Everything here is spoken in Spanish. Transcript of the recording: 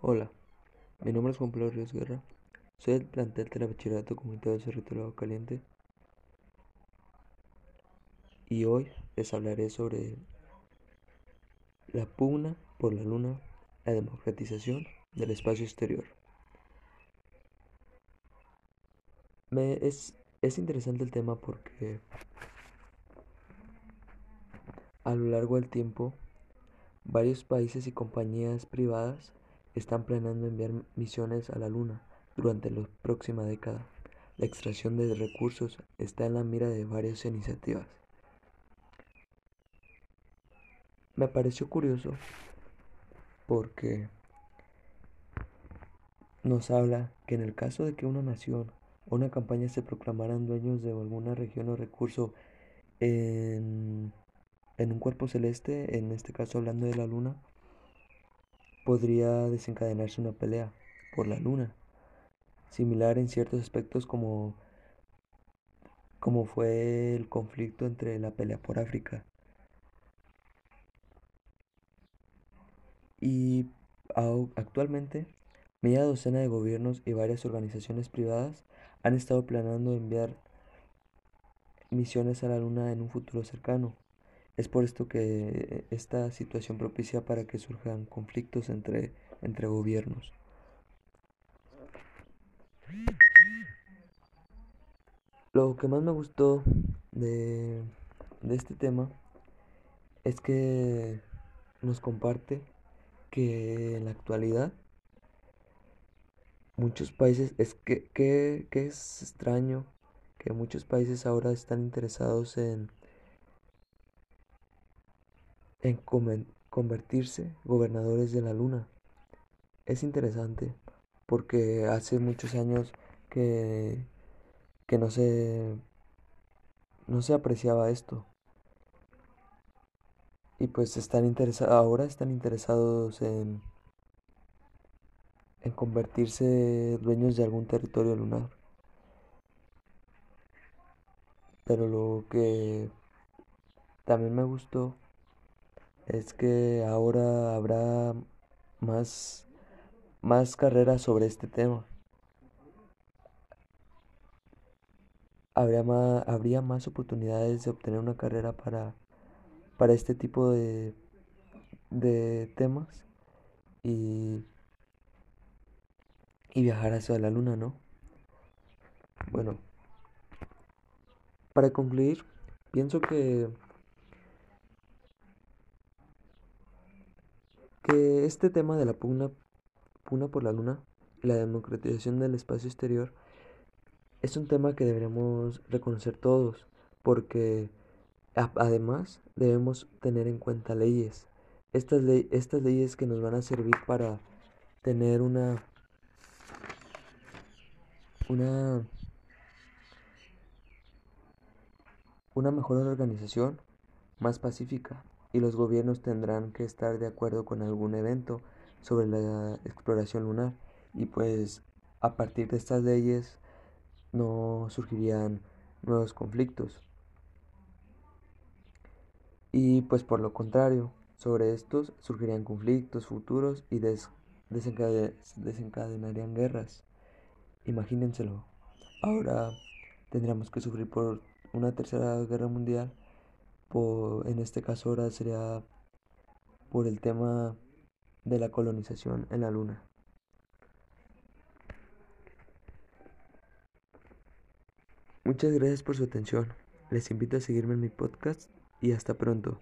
Hola, mi nombre es Juan Pablo Ríos Guerra. Soy del plantel de la Bachillerato Comunitario de Cerrito Caliente. Y hoy les hablaré sobre la pugna por la luna, la democratización del espacio exterior. Me, es, es interesante el tema porque a lo largo del tiempo varios países y compañías privadas están planeando enviar misiones a la Luna durante la próxima década. La extracción de recursos está en la mira de varias iniciativas. Me pareció curioso porque nos habla que en el caso de que una nación o una campaña se proclamaran dueños de alguna región o recurso en, en un cuerpo celeste, en este caso hablando de la luna, podría desencadenarse una pelea por la luna, similar en ciertos aspectos como, como fue el conflicto entre la pelea por África. Y actualmente, media docena de gobiernos y varias organizaciones privadas han estado planeando enviar misiones a la Luna en un futuro cercano. Es por esto que esta situación propicia para que surjan conflictos entre, entre gobiernos. Lo que más me gustó de, de este tema es que nos comparte que en la actualidad muchos países, es que, que, que es extraño que muchos países ahora están interesados en en convertirse gobernadores de la luna. Es interesante porque hace muchos años que, que no se no se apreciaba esto. Y pues están interesados ahora están interesados en en convertirse dueños de algún territorio lunar. Pero lo que también me gustó es que ahora habrá más, más carreras sobre este tema. Habría más, habría más oportunidades de obtener una carrera para, para este tipo de, de temas y, y viajar hacia la luna, ¿no? Bueno, para concluir, pienso que que este tema de la pugna, por la luna, la democratización del espacio exterior, es un tema que deberemos reconocer todos, porque además debemos tener en cuenta leyes. Estas, estas leyes que nos van a servir para tener una una una mejor organización más pacífica y los gobiernos tendrán que estar de acuerdo con algún evento sobre la exploración lunar y pues a partir de estas leyes no surgirían nuevos conflictos. Y pues por lo contrario, sobre estos surgirían conflictos futuros y desencadenarían guerras. Imagínenselo. Ahora tendríamos que sufrir por una tercera guerra mundial en este caso ahora sería por el tema de la colonización en la luna. Muchas gracias por su atención. Les invito a seguirme en mi podcast y hasta pronto.